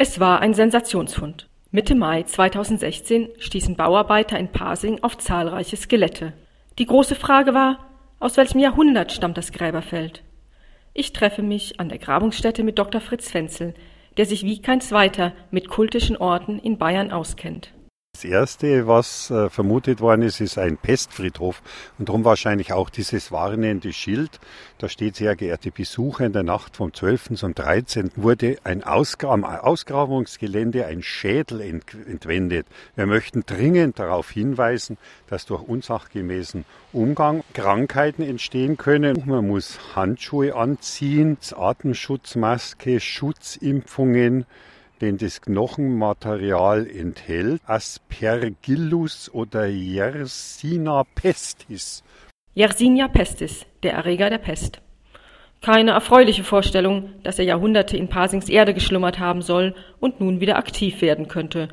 Es war ein Sensationsfund. Mitte Mai 2016 stießen Bauarbeiter in Pasing auf zahlreiche Skelette. Die große Frage war, aus welchem Jahrhundert stammt das Gräberfeld? Ich treffe mich an der Grabungsstätte mit Dr. Fritz Fenzel, der sich wie kein zweiter mit kultischen Orten in Bayern auskennt. Das erste, was äh, vermutet worden ist, ist ein Pestfriedhof und darum wahrscheinlich auch dieses warnende Schild. Da steht sehr geehrte Besucher in der Nacht vom 12. zum 13. wurde ein Ausgra Ausgrabungsgelände, ein Schädel ent entwendet. Wir möchten dringend darauf hinweisen, dass durch unsachgemäßen Umgang Krankheiten entstehen können. Man muss Handschuhe anziehen, Atemschutzmaske, Schutzimpfungen, den das Knochenmaterial enthält, Aspergillus oder Yersinia pestis. Yersinia pestis, der Erreger der Pest. Keine erfreuliche Vorstellung, dass er Jahrhunderte in Pasings Erde geschlummert haben soll und nun wieder aktiv werden könnte.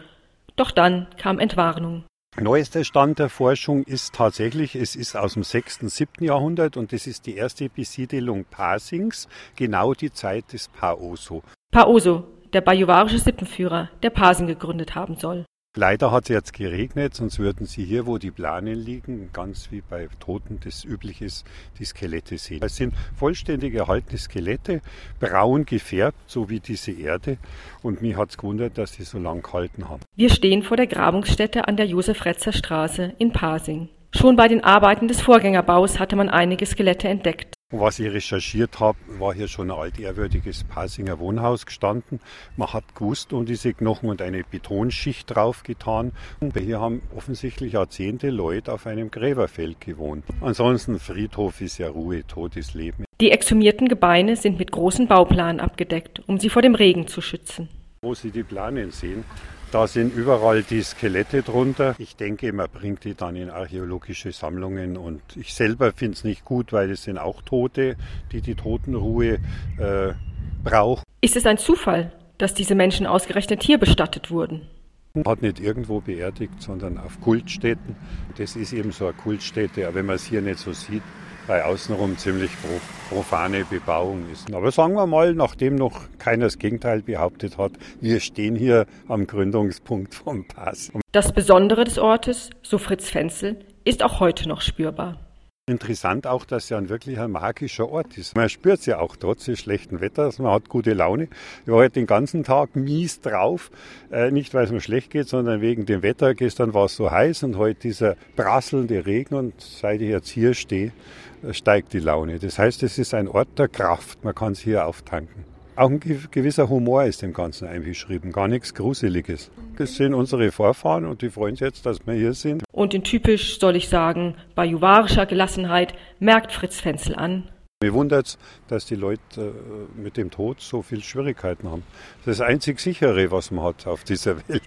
Doch dann kam Entwarnung. Neuester Stand der Forschung ist tatsächlich, es ist aus dem 6., 7. Jahrhundert und das ist die erste Besiedelung Pasings, genau die Zeit des Paoso. Paoso, der bajuwarische Sippenführer, der Pasing gegründet haben soll. Leider hat es jetzt geregnet, sonst würden Sie hier, wo die Planen liegen, ganz wie bei Toten das üblich ist, die Skelette sehen. Es sind vollständig erhaltene Skelette, braun gefärbt, so wie diese Erde. Und mich hat es gewundert, dass sie so lang gehalten haben. Wir stehen vor der Grabungsstätte an der Josef-Retzer Straße in Pasing. Schon bei den Arbeiten des Vorgängerbaus hatte man einige Skelette entdeckt. Was ich recherchiert habe, war hier schon ein altehrwürdiges Pasinger Wohnhaus gestanden. Man hat gewusst um diese Knochen und eine Betonschicht draufgetan. Und hier haben offensichtlich Jahrzehnte Leute auf einem Gräberfeld gewohnt. Ansonsten Friedhof ist ja Ruhe, totes Leben. Die exhumierten Gebeine sind mit großen Bauplanen abgedeckt, um sie vor dem Regen zu schützen. Wo Sie die Planen sehen, da sind überall die Skelette drunter. Ich denke, man bringt die dann in archäologische Sammlungen und ich selber finde es nicht gut, weil es sind auch Tote, die die Totenruhe äh, brauchen. Ist es ein Zufall, dass diese Menschen ausgerechnet hier bestattet wurden? Hat nicht irgendwo beerdigt, sondern auf Kultstätten. Das ist eben so eine Kultstätte, aber wenn man es hier nicht so sieht, weil außenrum ziemlich profane Bebauung ist. Aber sagen wir mal, nachdem noch keiner das Gegenteil behauptet hat, wir stehen hier am Gründungspunkt vom Pass. Das Besondere des Ortes, so Fritz Fenzel, ist auch heute noch spürbar. Interessant auch, dass ja ein wirklich ein magischer Ort ist. Man spürt es ja auch trotz des schlechten Wetters. Man hat gute Laune. Ich war heute den ganzen Tag mies drauf. Äh, nicht, weil es mir schlecht geht, sondern wegen dem Wetter. Gestern war es so heiß und heute dieser prasselnde Regen. Und seit ich jetzt hier stehe, äh, steigt die Laune. Das heißt, es ist ein Ort der Kraft. Man kann es hier auftanken. Auch ein gewisser Humor ist dem Ganzen eingeschrieben, gar nichts Gruseliges. Das sind unsere Vorfahren und die freuen sich jetzt, dass wir hier sind. Und in typisch, soll ich sagen, bajuwarischer Gelassenheit merkt Fritz Fenzel an. Mir wundert es, dass die Leute äh, mit dem Tod so viel Schwierigkeiten haben. Das ist das einzig sichere, was man hat auf dieser Welt.